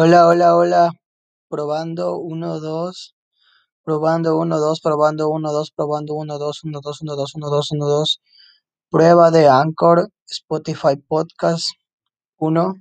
Hola, hola, hola. Probando, uno, dos. Probando, uno, dos, probando, uno, dos, probando, uno, dos, uno, dos, uno, dos, uno, dos, uno, dos. Prueba de Anchor, Spotify Podcast, uno.